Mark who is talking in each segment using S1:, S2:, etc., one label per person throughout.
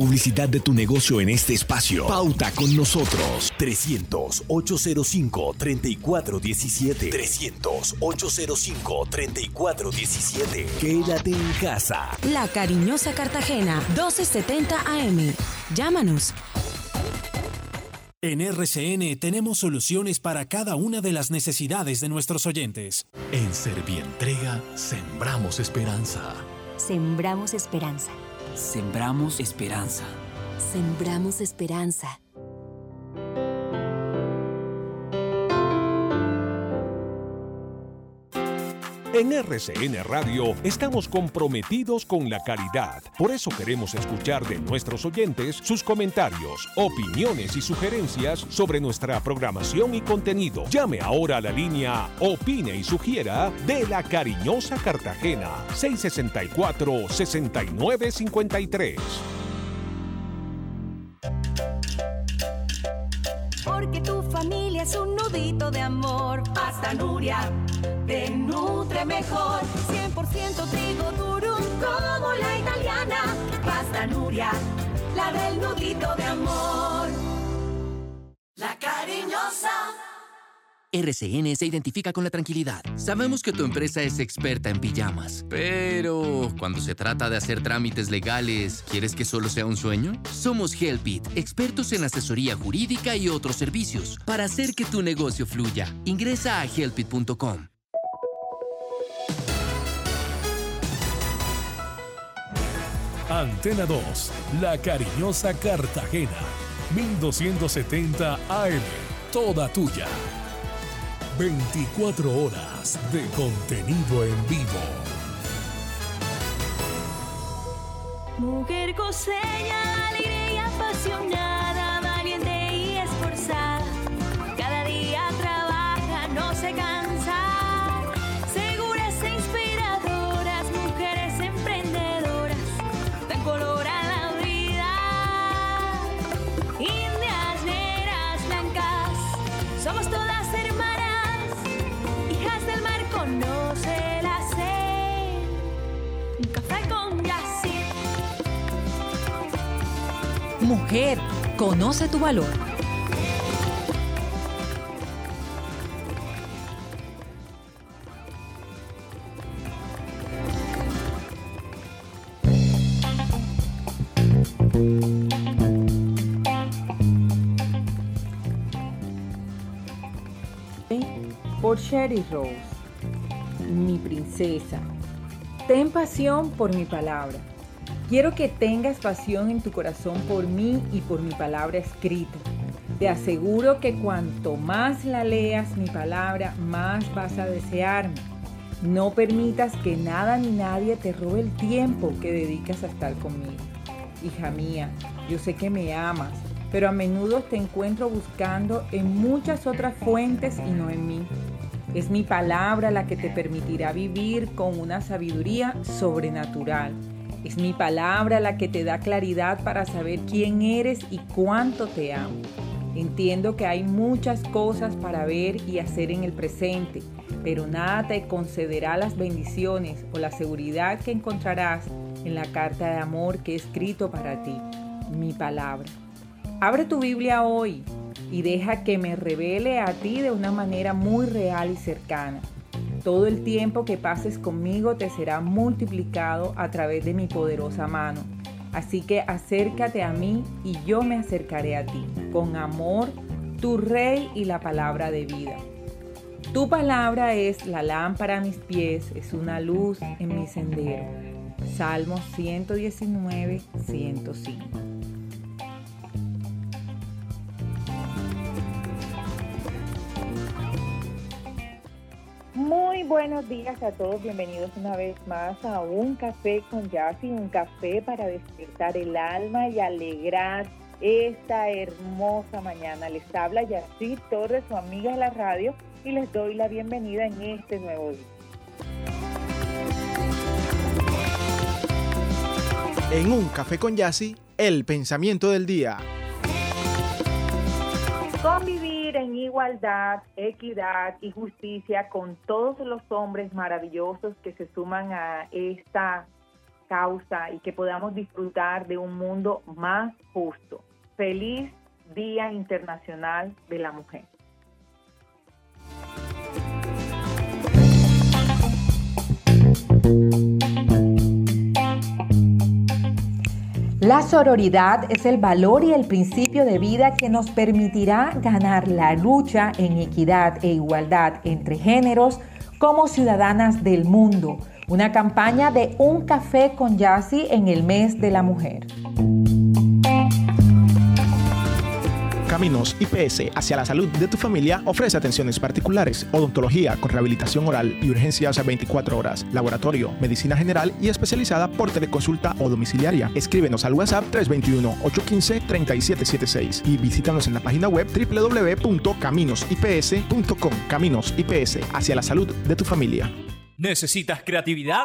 S1: publicidad de tu negocio en este espacio. Pauta con nosotros. 300-805-3417. 300-805-3417. Quédate en casa.
S2: La cariñosa Cartagena, 1270 AM. Llámanos.
S3: En RCN tenemos soluciones para cada una de las necesidades de nuestros oyentes.
S4: En Servientrega sembramos esperanza.
S5: Sembramos esperanza.
S6: Sembramos esperanza.
S5: Sembramos esperanza.
S7: En RCN Radio estamos comprometidos con la caridad. Por eso queremos escuchar de nuestros oyentes sus comentarios, opiniones y sugerencias sobre nuestra programación y contenido. Llame ahora a la línea Opine y sugiera de la cariñosa Cartagena 664-6953.
S8: Porque tu familia es un nudito de amor. Pasta Nuria nutre mejor. 100% trigo durum como la italiana. Pasta Nuria, la del nudito de amor. La cariñosa.
S6: RCN se identifica con la tranquilidad. Sabemos que tu empresa es experta en pijamas, pero cuando se trata de hacer trámites legales, ¿quieres que solo sea un sueño? Somos Helpit, expertos en asesoría jurídica y otros servicios para hacer que tu negocio fluya. Ingresa a helpit.com.
S9: Antena 2, La Cariñosa Cartagena, 1270 AM, toda tuya. 24 horas de contenido en vivo.
S8: Mujer coseña, alegre y apasionada,
S2: Conoce tu valor.
S10: Por Sherry Rose, mi princesa, ten pasión por mi palabra. Quiero que tengas pasión en tu corazón por mí y por mi palabra escrita. Te aseguro que cuanto más la leas mi palabra, más vas a desearme. No permitas que nada ni nadie te robe el tiempo que dedicas a estar conmigo. Hija mía, yo sé que me amas, pero a menudo te encuentro buscando en muchas otras fuentes y no en mí. Es mi palabra la que te permitirá vivir con una sabiduría sobrenatural. Es mi palabra la que te da claridad para saber quién eres y cuánto te amo. Entiendo que hay muchas cosas para ver y hacer en el presente, pero nada te concederá las bendiciones o la seguridad que encontrarás en la carta de amor que he escrito para ti, mi palabra. Abre tu Biblia hoy y deja que me revele a ti de una manera muy real y cercana. Todo el tiempo que pases conmigo te será multiplicado a través de mi poderosa mano. Así que acércate a mí y yo me acercaré a ti. Con amor, tu rey y la palabra de vida. Tu palabra es la lámpara a mis pies, es una luz en mi sendero. Salmos 119, 105. Muy buenos días a todos, bienvenidos una vez más a un café con Yassi, un café para despertar el alma y alegrar esta hermosa mañana. Les habla Yassi Torres, su amiga de la radio, y les doy la bienvenida en este nuevo día.
S11: En un café con Yassi, el pensamiento del día. Convivir en igualdad, equidad y justicia con todos los hombres maravillosos que se suman a esta
S10: causa y que podamos disfrutar de un mundo más justo. Feliz Día Internacional de la Mujer.
S12: La sororidad es el valor y el principio de vida que nos permitirá ganar la lucha en equidad e igualdad entre géneros como ciudadanas del mundo. Una campaña de Un Café con Yassi en el mes de la mujer.
S11: Caminos IPS hacia la salud de tu familia ofrece atenciones particulares, odontología con rehabilitación oral y urgencias a 24 horas, laboratorio, medicina general y especializada por teleconsulta o domiciliaria. Escríbenos al WhatsApp 321-815-3776 y visítanos en la página web www.caminosips.com. Caminos IPS hacia la salud de tu familia.
S13: ¿Necesitas creatividad?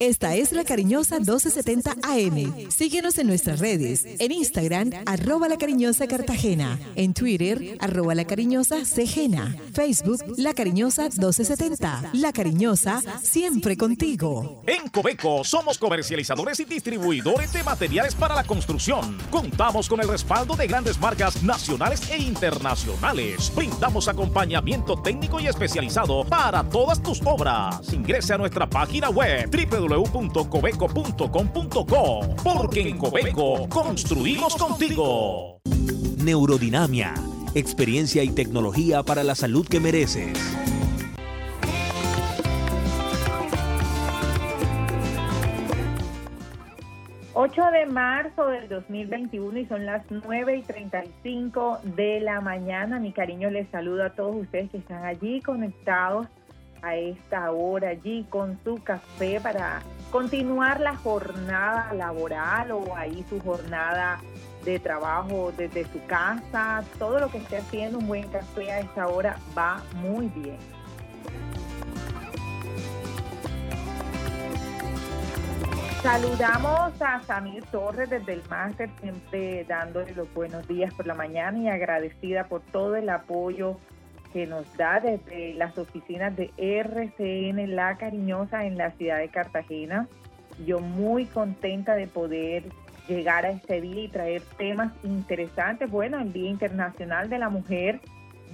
S12: Esta es la cariñosa 1270 AM. Síguenos en nuestras redes. En Instagram, arroba la cariñosa Cartagena. En Twitter, arroba la cariñosa Cegena. Facebook, la cariñosa 1270. La cariñosa, siempre contigo.
S14: En Cobeco somos comercializadores y distribuidores de materiales para la construcción. Contamos con el respaldo de grandes marcas nacionales e internacionales. Brindamos acompañamiento técnico y especializado para todas tus obras. Ingrese a nuestra página web www www.cobeco.com.co. Porque en Cobeco construimos contigo.
S15: Neurodinamia, experiencia y tecnología para la salud que mereces.
S10: ...8 de marzo del 2021 y son las 9 y 35 de la mañana. Mi cariño les saluda a todos ustedes que están allí conectados a esta hora allí con su café para continuar la jornada laboral o ahí su jornada de trabajo desde su casa, todo lo que esté haciendo un buen café a esta hora va muy bien. Saludamos a Samir Torres desde el máster, siempre dándole los buenos días por la mañana y agradecida por todo el apoyo que nos da desde las oficinas de RCN La Cariñosa en la ciudad de Cartagena. Yo muy contenta de poder llegar a este día y traer temas interesantes. Bueno, el Día Internacional de la Mujer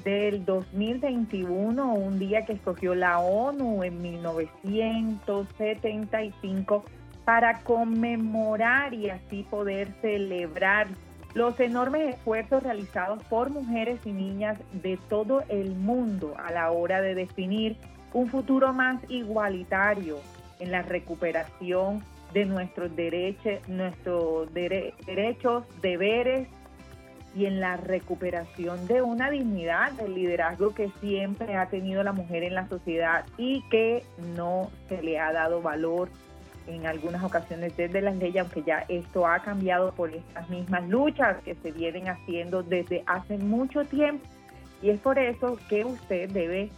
S10: del 2021, un día que escogió la ONU en 1975 para conmemorar y así poder celebrar los enormes esfuerzos realizados por mujeres y niñas de todo el mundo a la hora de definir un futuro más igualitario en la recuperación de nuestros derechos, nuestros derechos, deberes y en la recuperación de una dignidad del liderazgo que siempre ha tenido la mujer en la sociedad y que no se le ha dado valor en algunas ocasiones desde las leyes, aunque ya esto ha cambiado por estas mismas luchas que se vienen haciendo desde hace mucho tiempo. Y es por eso que usted debe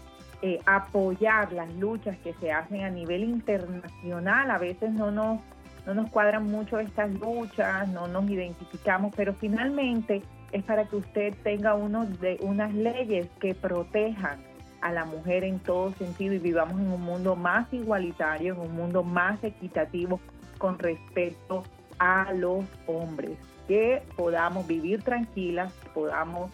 S10: eh, apoyar las luchas que se hacen a nivel internacional. A veces no nos, no nos cuadran mucho estas luchas, no nos identificamos, pero finalmente es para que usted tenga uno de, unas leyes que protejan a la mujer en todo sentido y vivamos en un mundo más igualitario, en un mundo más equitativo con respecto a los hombres, que podamos vivir tranquilas, que podamos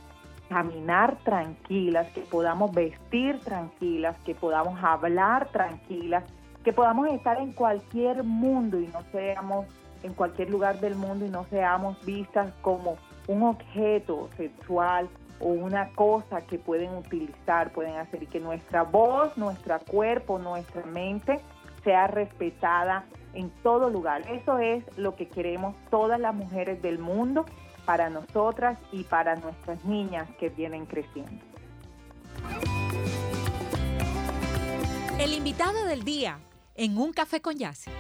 S10: caminar tranquilas, que podamos vestir tranquilas, que podamos hablar tranquilas, que podamos estar en cualquier mundo y no seamos en cualquier lugar del mundo y no seamos vistas como un objeto sexual o una cosa que pueden utilizar, pueden hacer y que nuestra voz, nuestro cuerpo, nuestra mente sea respetada en todo lugar. Eso es lo que queremos todas las mujeres del mundo para nosotras y para nuestras niñas que vienen creciendo.
S12: El invitado del día en Un Café con Yassi.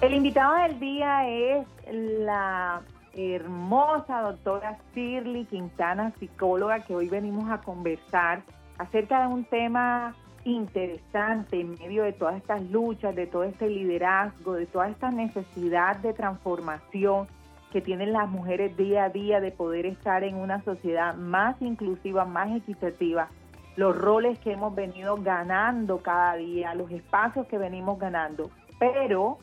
S10: El invitado del día es la hermosa doctora Shirley Quintana, psicóloga, que hoy venimos a conversar acerca de un tema interesante en medio de todas estas luchas, de todo este liderazgo, de toda esta necesidad de transformación que tienen las mujeres día a día de poder estar en una sociedad más inclusiva, más equitativa, los roles que hemos venido ganando cada día, los espacios que venimos ganando, pero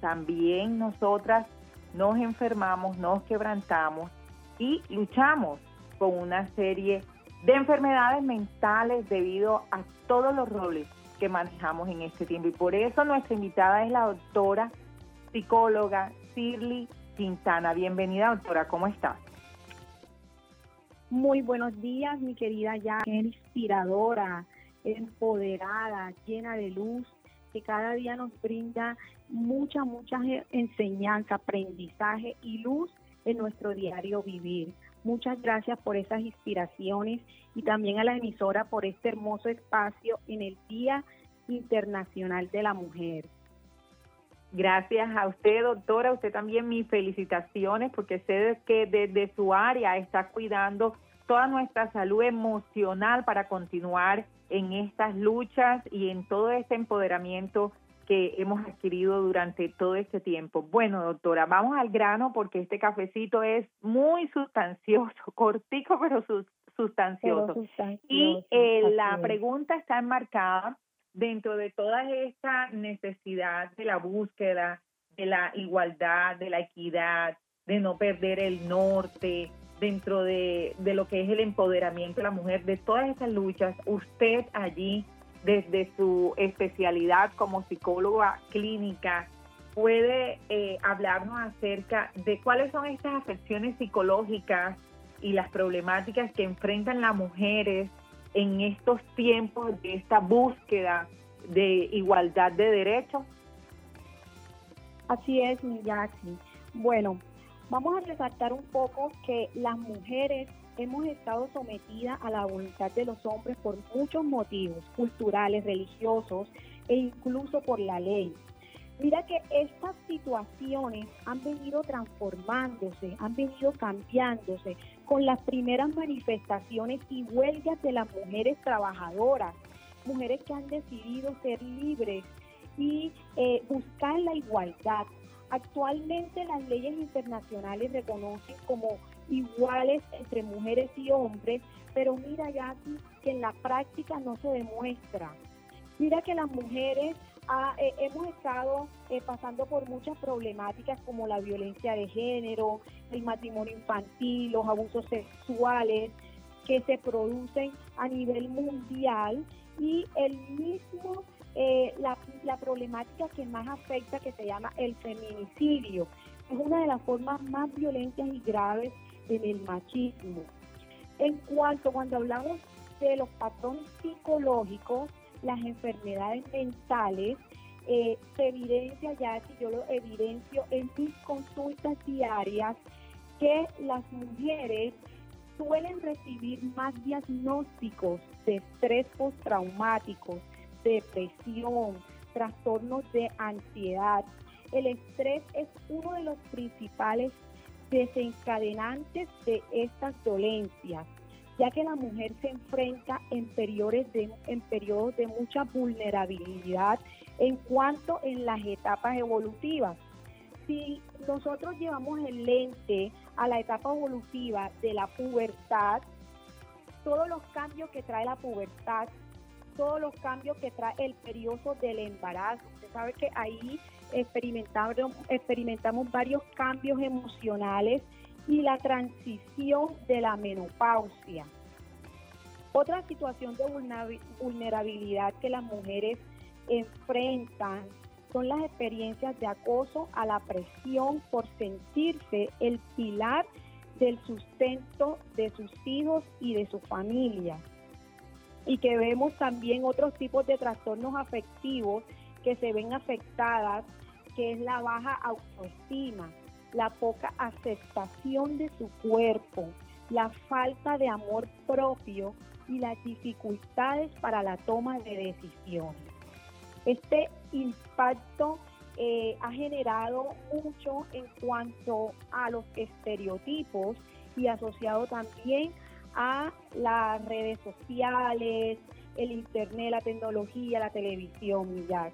S10: también nosotras nos enfermamos, nos quebrantamos y luchamos con una serie de enfermedades mentales debido a todos los roles que manejamos en este tiempo. Y por eso nuestra invitada es la doctora psicóloga Shirley Quintana. Bienvenida, doctora, ¿cómo estás?
S16: Muy buenos días, mi querida ya inspiradora, empoderada, llena de luz, que cada día nos brinda mucha, mucha enseñanza, aprendizaje y luz en nuestro diario vivir. Muchas gracias por esas inspiraciones y también a la emisora por este hermoso espacio en el Día Internacional de la Mujer.
S10: Gracias a usted, doctora. Usted también mis felicitaciones porque sé que desde su área está cuidando toda nuestra salud emocional para continuar en estas luchas y en todo este empoderamiento que hemos adquirido durante todo este tiempo. Bueno, doctora, vamos al grano porque este cafecito es muy sustancioso, cortico pero sustancioso. y eh, la pregunta está enmarcada dentro de toda esta necesidad de la búsqueda, de la igualdad, de la equidad, de no perder el norte, dentro de, de lo que es el empoderamiento de la mujer, de todas esas luchas, usted allí, desde su especialidad como psicóloga clínica, puede eh, hablarnos acerca de cuáles son estas afecciones psicológicas y las problemáticas que enfrentan las mujeres en estos tiempos de esta búsqueda de igualdad de derechos?
S16: Así es, Miyaki. Bueno, vamos a resaltar un poco que las mujeres hemos estado sometidas a la voluntad de los hombres por muchos motivos, culturales, religiosos e incluso por la ley. Mira que estas situaciones han venido transformándose, han venido cambiándose con las primeras manifestaciones y huelgas de las mujeres trabajadoras, mujeres que han decidido ser libres y eh, buscar la igualdad. Actualmente las leyes internacionales reconocen como iguales entre mujeres y hombres, pero mira ya que en la práctica no se demuestra. Mira que las mujeres ah, eh, hemos estado eh, pasando por muchas problemáticas como la violencia de género, el matrimonio infantil, los abusos sexuales que se producen a nivel mundial y el mismo eh, la, la, problemática que más afecta que se llama el feminicidio. Es una de las formas más violentas y graves en el machismo. En cuanto cuando hablamos de los patrones psicológicos, las enfermedades mentales, eh, se evidencia ya, si yo lo evidencio en mis consultas diarias, que las mujeres suelen recibir más diagnósticos de estrés postraumáticos, depresión, trastornos de ansiedad. El estrés es uno de los principales desencadenantes de estas dolencias, ya que la mujer se enfrenta en periodos de, en periodos de mucha vulnerabilidad en cuanto en las etapas evolutivas. Si nosotros llevamos el lente a la etapa evolutiva de la pubertad, todos los cambios que trae la pubertad, todos los cambios que trae el periodo del embarazo. Usted sabe que ahí experimentamos, experimentamos varios cambios emocionales y la transición de la menopausia. Otra situación de vulnerabilidad que las mujeres enfrentan son las experiencias de acoso a la presión por sentirse el pilar del sustento de sus hijos y de su familia. Y que vemos también otros tipos de trastornos afectivos que se ven afectadas, que es la baja autoestima, la poca aceptación de su cuerpo, la falta de amor propio y las dificultades para la toma de decisiones. Este impacto eh, ha generado mucho en cuanto a los estereotipos y asociado también a las redes sociales, el internet, la tecnología, la televisión, Millar.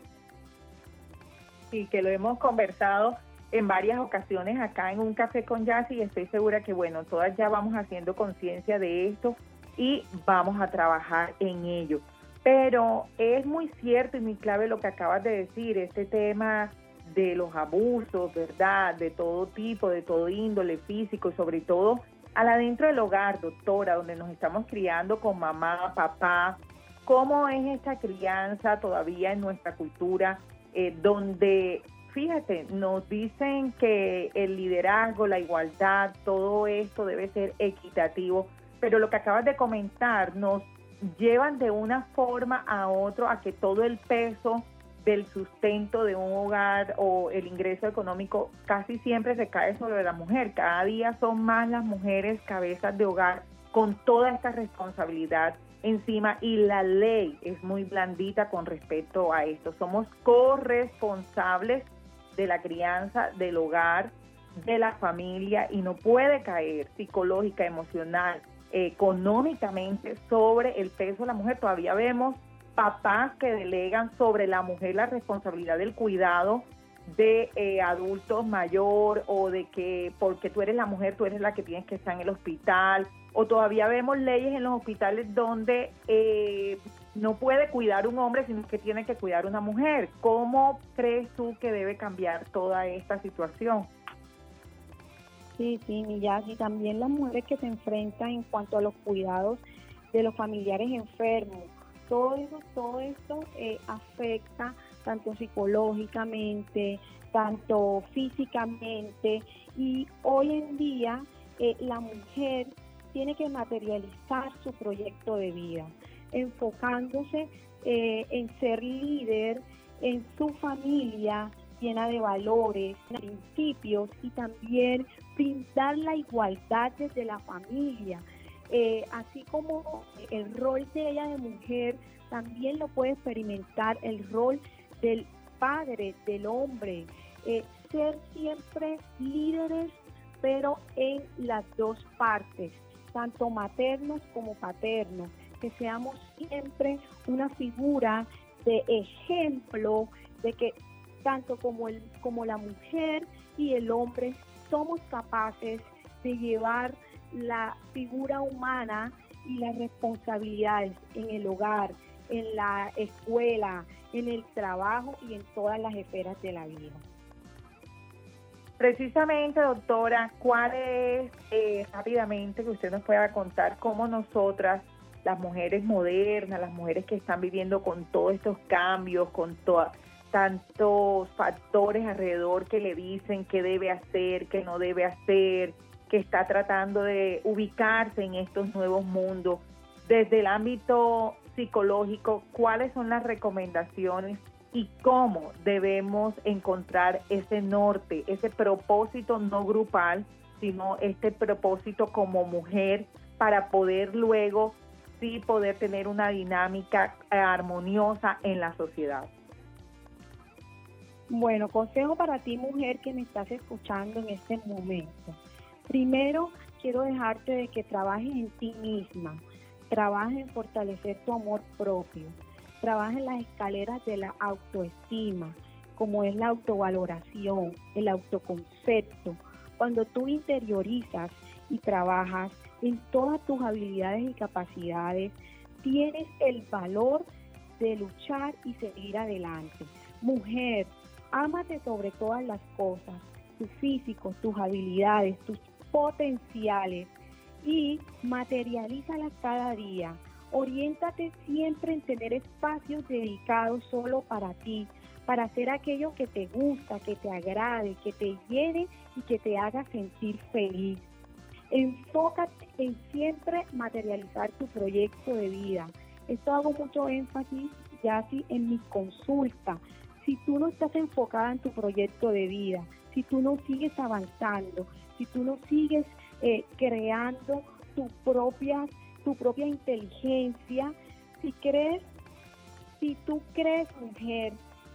S10: Sí, que lo hemos conversado en varias ocasiones acá en un café con Jazz y estoy segura que bueno, todas ya vamos haciendo conciencia de esto y vamos a trabajar en ello. Pero es muy cierto y muy clave lo que acabas de decir, este tema de los abusos, ¿verdad? De todo tipo, de todo índole físico, sobre todo al adentro del hogar, doctora, donde nos estamos criando con mamá, papá. ¿Cómo es esta crianza todavía en nuestra cultura, eh, donde, fíjate, nos dicen que el liderazgo, la igualdad, todo esto debe ser equitativo, pero lo que acabas de comentar nos llevan de una forma a otro a que todo el peso del sustento de un hogar o el ingreso económico casi siempre se cae sobre la mujer. Cada día son más las mujeres cabezas de hogar con toda esta responsabilidad encima y la ley es muy blandita con respecto a esto. Somos corresponsables de la crianza del hogar, de la familia y no puede caer psicológica, emocional, económicamente sobre el peso de la mujer. Todavía vemos papás que delegan sobre la mujer la responsabilidad del cuidado de eh, adultos mayor o de que porque tú eres la mujer, tú eres la que tienes que estar en el hospital. O todavía vemos leyes en los hospitales donde eh, no puede cuidar un hombre, sino que tiene que cuidar una mujer. ¿Cómo crees tú que debe cambiar toda esta situación?
S16: Sí, sí, y también las mujeres que se enfrentan en cuanto a los cuidados de los familiares enfermos todo eso, todo esto eh, afecta tanto psicológicamente, tanto físicamente. Y hoy en día eh, la mujer tiene que materializar su proyecto de vida, enfocándose eh, en ser líder en su familia llena de valores, principios y también brindar la igualdad desde la familia eh, así como el rol de ella de mujer, también lo puede experimentar el rol del padre, del hombre, eh, ser siempre líderes, pero en las dos partes, tanto maternos como paternos, que seamos siempre una figura de ejemplo de que tanto como, el, como la mujer y el hombre somos capaces de llevar la figura humana y las responsabilidades en el hogar, en la escuela, en el trabajo y en todas las esferas de la vida.
S10: Precisamente, doctora, ¿cuál es eh, rápidamente que usted nos pueda contar cómo nosotras, las mujeres modernas, las mujeres que están viviendo con todos estos cambios, con tantos factores alrededor que le dicen qué debe hacer, qué no debe hacer, que está tratando de ubicarse en estos nuevos mundos. Desde el ámbito psicológico, ¿cuáles son las recomendaciones y cómo debemos encontrar ese norte, ese propósito no grupal, sino este propósito como mujer para poder luego sí poder tener una dinámica armoniosa en la sociedad?
S16: Bueno, consejo para ti mujer que me estás escuchando en este momento. Primero, quiero dejarte de que trabajes en ti misma, trabajes en fortalecer tu amor propio, trabajes en las escaleras de la autoestima, como es la autovaloración, el autoconcepto. Cuando tú interiorizas y trabajas en todas tus habilidades y capacidades, tienes el valor de luchar y seguir adelante. Mujer, ámate sobre todas las cosas, tu físico, tus habilidades, tus potenciales y materialízalas cada día. Oriéntate siempre en tener espacios dedicados solo para ti, para hacer aquello que te gusta, que te agrade, que te llene y que te haga sentir feliz. Enfócate en siempre materializar tu proyecto de vida. Esto hago mucho énfasis ya así en mi consulta. Si tú no estás enfocada en tu proyecto de vida, si tú no sigues avanzando, si tú no sigues eh, creando tu propia, tu propia inteligencia, si crees, si tú crees, mujer,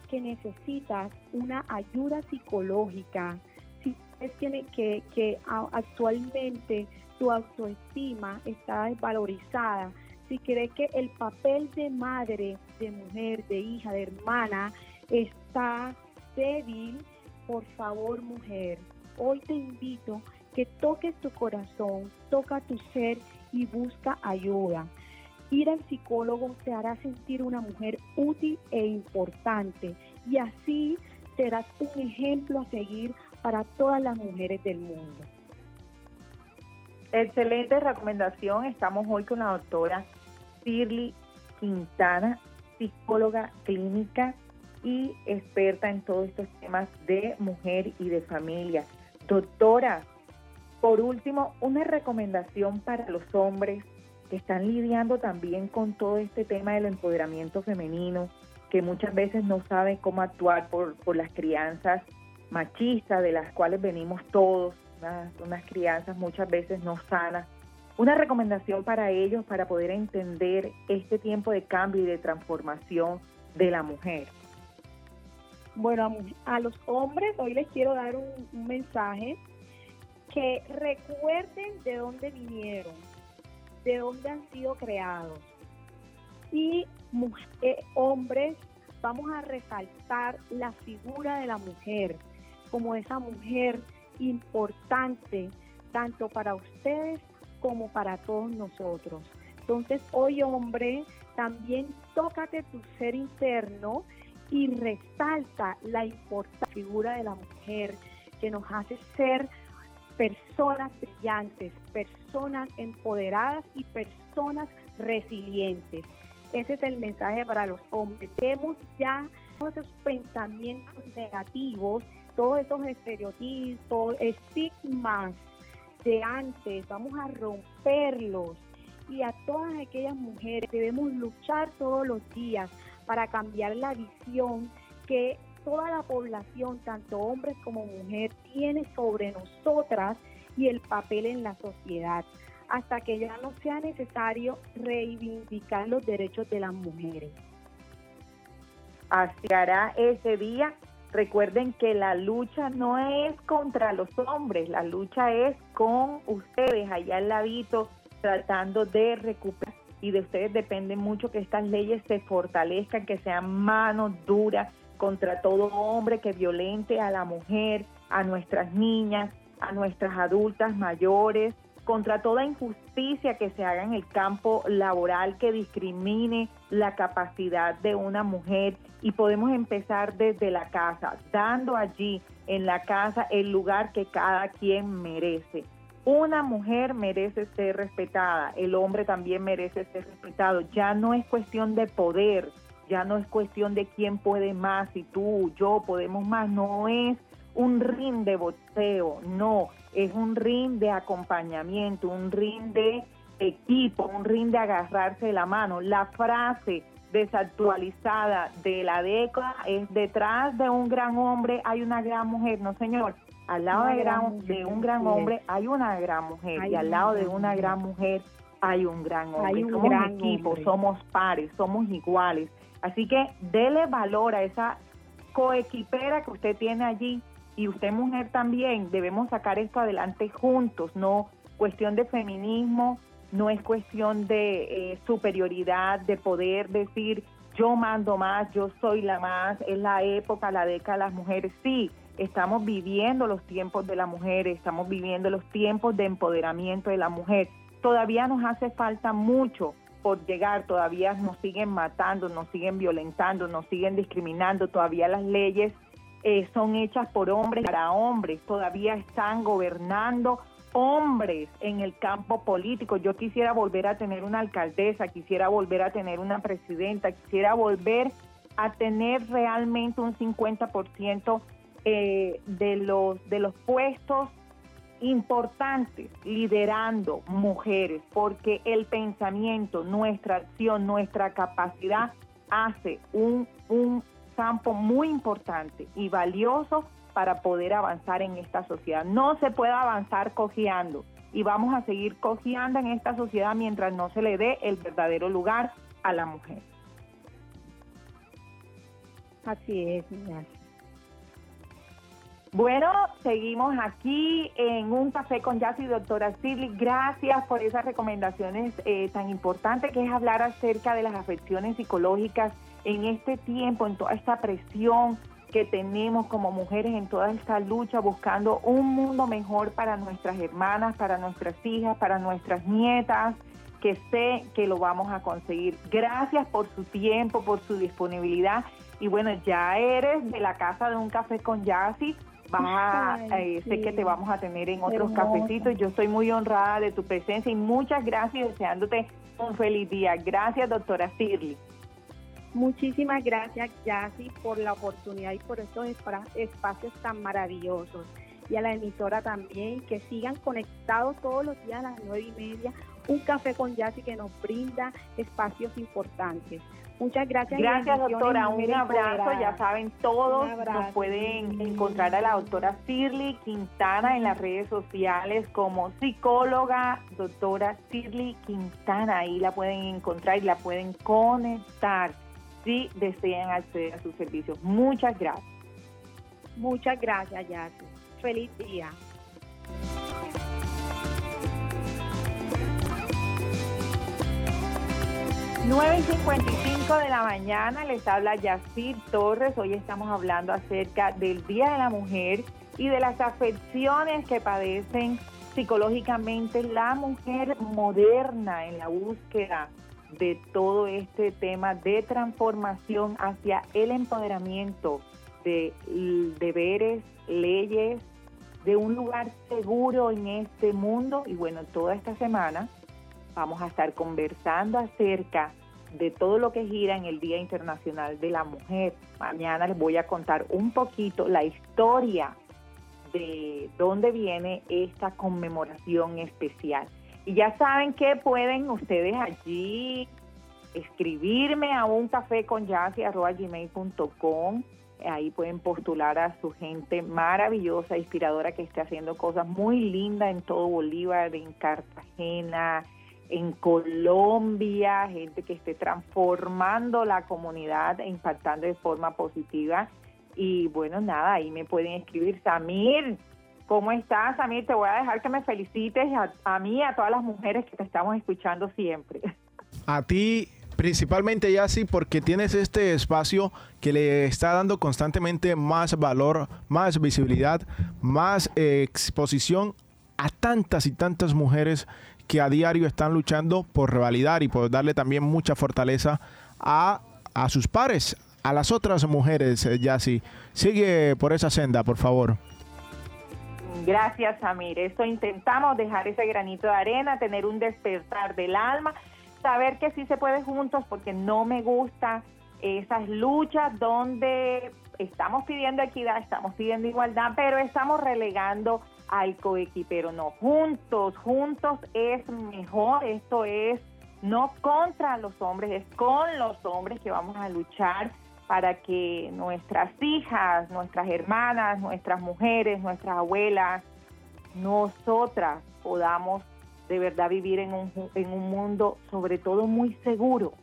S16: que necesitas una ayuda psicológica, si es que, que, que actualmente tu autoestima está desvalorizada, si crees que el papel de madre, de mujer, de hija, de hermana está débil, por favor mujer, hoy te invito que toques tu corazón, toca tu ser y busca ayuda. Ir al psicólogo te hará sentir una mujer útil e importante y así serás un ejemplo a seguir para todas las mujeres del mundo.
S10: Excelente recomendación. Estamos hoy con la doctora Shirley Quintana, psicóloga clínica y experta en todos estos temas de mujer y de familia. Doctora, por último, una recomendación para los hombres que están lidiando también con todo este tema del empoderamiento femenino, que muchas veces no saben cómo actuar por, por las crianzas machistas de las cuales venimos todos, unas, crianzas muchas veces no sanas. Una recomendación para ellos para poder entender este tiempo de cambio y de transformación de la mujer.
S16: Bueno, a, los hombres hoy les quiero dar un mensaje que recuerden de dónde vinieron, de dónde han sido creados. Y eh, hombres, vamos a resaltar la figura de la mujer como esa mujer importante, tanto para ustedes como para todos nosotros. Entonces, hoy hombre, también tócate tu ser interno y resalta la importante figura de la mujer que nos hace ser personas brillantes, personas empoderadas y personas resilientes. Ese es el mensaje para los hombres. Tenemos ya todos esos pensamientos negativos, todos esos estereotipos, estigmas de antes, vamos a romperlos. Y a todas aquellas mujeres debemos luchar todos los días para cambiar la visión que toda la población, tanto hombres como mujeres, tiene sobre nosotras y el papel en la sociedad, hasta que ya no sea necesario reivindicar los derechos de las mujeres.
S10: Así hará ese día. Recuerden que la lucha no es contra los hombres, la lucha es con ustedes allá al ladito, tratando de recuperar. Y de ustedes depende mucho que estas leyes se fortalezcan, que sean manos duras contra todo hombre que violente a la mujer, a nuestras niñas, a nuestras adultas mayores, contra toda injusticia que se haga en el campo laboral que discrimine la capacidad de una mujer y podemos empezar desde la casa, dando allí en la casa el lugar que cada quien merece. Una mujer merece ser respetada, el hombre también merece ser respetado. Ya no es cuestión de poder, ya no es cuestión de quién puede más, si tú, yo podemos más, no es un ring de boxeo, no, es un ring de acompañamiento, un ring de equipo, un ring de agarrarse la mano. La frase desactualizada de la década es detrás de un gran hombre hay una gran mujer, no señor, al lado de, un gran hombre hay una gran mujer y al lado de una gran mujer hay un gran hombre. Hay un somos gran equipo, somos pares, somos iguales. Así que dele valor a esa coequipera que usted tiene allí y usted mujer también. Debemos sacar esto adelante juntos, no cuestión de feminismo, no es cuestión de eh, superioridad, de poder decir yo mando más, yo soy la más, es la época, la década de las mujeres. Sí, estamos viviendo los tiempos de la mujer, estamos viviendo los tiempos de empoderamiento de la mujer. Todavía nos hace falta mucho por llegar, todavía nos siguen matando, nos siguen violentando, nos siguen discriminando, todavía las leyes eh, son hechas por hombres para hombres, todavía están gobernando hombres en el campo político. Yo quisiera volver a tener una alcaldesa, quisiera volver a tener una presidenta, quisiera volver a tener realmente un 50% eh, de, los, de los puestos importantes liderando mujeres, porque el pensamiento, nuestra acción, nuestra capacidad hace un, un campo muy importante y valioso para poder avanzar en esta sociedad. No se puede avanzar cojeando y vamos a seguir cojeando en esta sociedad mientras no se le dé el verdadero lugar a la mujer.
S16: Así es,
S10: Bueno, seguimos aquí en un café con Yassi, doctora Shirley. Gracias por esas recomendaciones eh, tan importantes que es hablar acerca de las afecciones psicológicas en este tiempo, en toda esta presión que tenemos como mujeres en toda esta lucha buscando un mundo mejor para nuestras hermanas, para nuestras hijas, para nuestras nietas, que sé que lo vamos a conseguir. Gracias por su tiempo, por su disponibilidad. Y bueno, ya eres de la casa de un café con Yassi vas eh, sé que te vamos a tener en otros cafecitos. Yo estoy muy honrada de tu presencia y muchas gracias deseándote un feliz día. Gracias, doctora Shirley.
S16: Muchísimas gracias, Yassi, por la oportunidad y por estos espacios tan maravillosos. Y a la emisora también, que sigan conectados todos los días a las nueve y media. Un café con Yassi que nos brinda espacios importantes. Muchas gracias.
S10: Gracias, doctora. Un abrazo. Ya saben, todos nos pueden encontrar a la doctora Shirley Quintana en las redes sociales como psicóloga, doctora Shirley Quintana. Ahí la pueden encontrar y la pueden conectar si desean acceder a sus servicios. Muchas gracias.
S16: Muchas gracias, Jackie. Feliz día.
S10: 9 y 55 de la mañana les habla Yacir Torres. Hoy estamos hablando acerca del Día de la Mujer y de las afecciones que padecen psicológicamente la mujer moderna en la búsqueda de todo este tema de transformación hacia el empoderamiento de deberes, leyes, de un lugar seguro en este mundo. Y bueno, toda esta semana vamos a estar conversando acerca de todo lo que gira en el Día Internacional de la Mujer. Mañana les voy a contar un poquito la historia de dónde viene esta conmemoración especial. Y ya saben que pueden ustedes allí escribirme a un café con. Ahí pueden postular a su gente maravillosa, inspiradora, que esté haciendo cosas muy lindas en todo Bolívar, en Cartagena, en Colombia, gente que esté transformando la comunidad, impactando de forma positiva. Y bueno, nada, ahí me pueden escribir, Samir, ¿cómo estás, Samir? Te voy a dejar que me felicites a, a mí y a todas las mujeres que te estamos escuchando siempre.
S11: A ti principalmente ya sí porque tienes este espacio que le está dando constantemente más valor, más visibilidad, más exposición a tantas y tantas mujeres que a diario están luchando por revalidar y por darle también mucha fortaleza a, a sus pares, a las otras mujeres, eh, Yassi. Sigue por esa senda, por favor.
S10: Gracias, Samir. Esto intentamos dejar ese granito de arena, tener un despertar del alma, saber que sí se puede juntos, porque no me gusta esas luchas donde estamos pidiendo equidad, estamos pidiendo igualdad, pero estamos relegando al coequipero. No, juntos, juntos es mejor. Esto es no contra los hombres, es con los hombres que vamos a luchar para que nuestras hijas, nuestras hermanas, nuestras mujeres, nuestras abuelas, nosotras podamos de verdad vivir en un, en un mundo sobre todo muy seguro.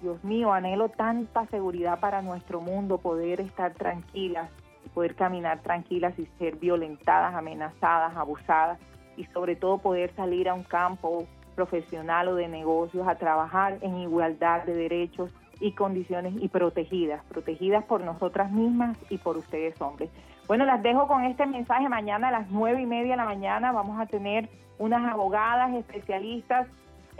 S10: Dios mío, anhelo tanta seguridad para nuestro mundo, poder estar tranquilas, poder caminar tranquilas y ser violentadas, amenazadas, abusadas y sobre todo poder salir a un campo profesional o de negocios a trabajar en igualdad de derechos y condiciones y protegidas, protegidas por nosotras mismas y por ustedes hombres. Bueno, las dejo con este mensaje. Mañana a las nueve y media de la mañana vamos a tener unas abogadas especialistas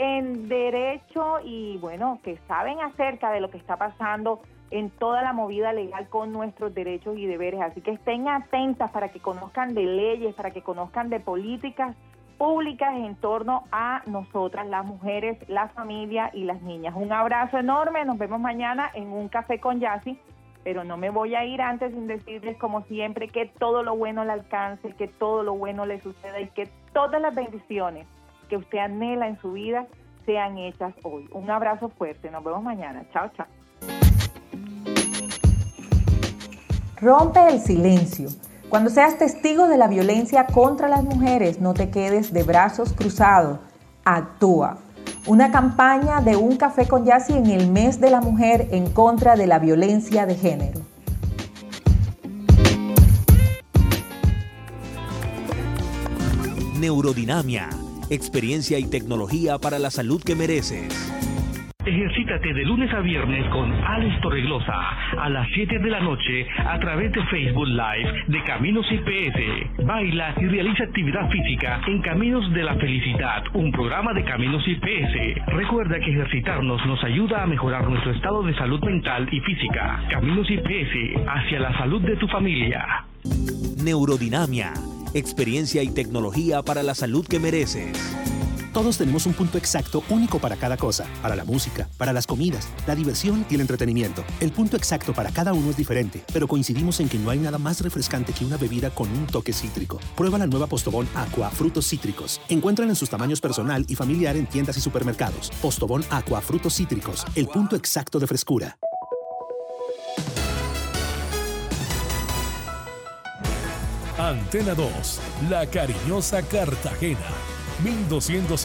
S10: en derecho y bueno, que saben acerca de lo que está pasando en toda la movida legal con nuestros derechos y deberes. Así que estén atentas para que conozcan de leyes, para que conozcan de políticas públicas en torno a nosotras, las mujeres, la familia y las niñas. Un abrazo enorme, nos vemos mañana en un café con Yassi, pero no me voy a ir antes sin decirles como siempre que todo lo bueno le alcance, que todo lo bueno le suceda y que todas las bendiciones que usted anhela en su vida sean hechas hoy. Un abrazo fuerte, nos vemos mañana. Chao, chao.
S12: Rompe el silencio. Cuando seas testigo de la violencia contra las mujeres, no te quedes de brazos cruzados. Actúa. Una campaña de un café con Yassi en el mes de la mujer en contra de la violencia de género.
S15: Neurodinamia, experiencia y tecnología para la salud que mereces.
S17: Ejercítate de lunes a viernes con Alex Torreglosa a las 7 de la noche a través de Facebook Live de Caminos IPS. Baila y realiza actividad física en Caminos de la Felicidad, un programa de Caminos IPS. Recuerda que ejercitarnos nos ayuda a mejorar nuestro estado de salud mental y física. Caminos IPS hacia la salud de tu familia.
S15: Neurodinamia, experiencia y tecnología para la salud que mereces.
S18: Todos tenemos un punto exacto único para cada cosa, para la música, para las comidas, la diversión y el entretenimiento. El punto exacto para cada uno es diferente, pero coincidimos en que no hay nada más refrescante que una bebida con un toque cítrico. Prueba la nueva Postobón Aqua Frutos Cítricos. Encuentran en sus tamaños personal y familiar en tiendas y supermercados. Postobón Aqua Frutos Cítricos, el punto exacto de frescura.
S9: Antena 2, La Cariñosa Cartagena, 1200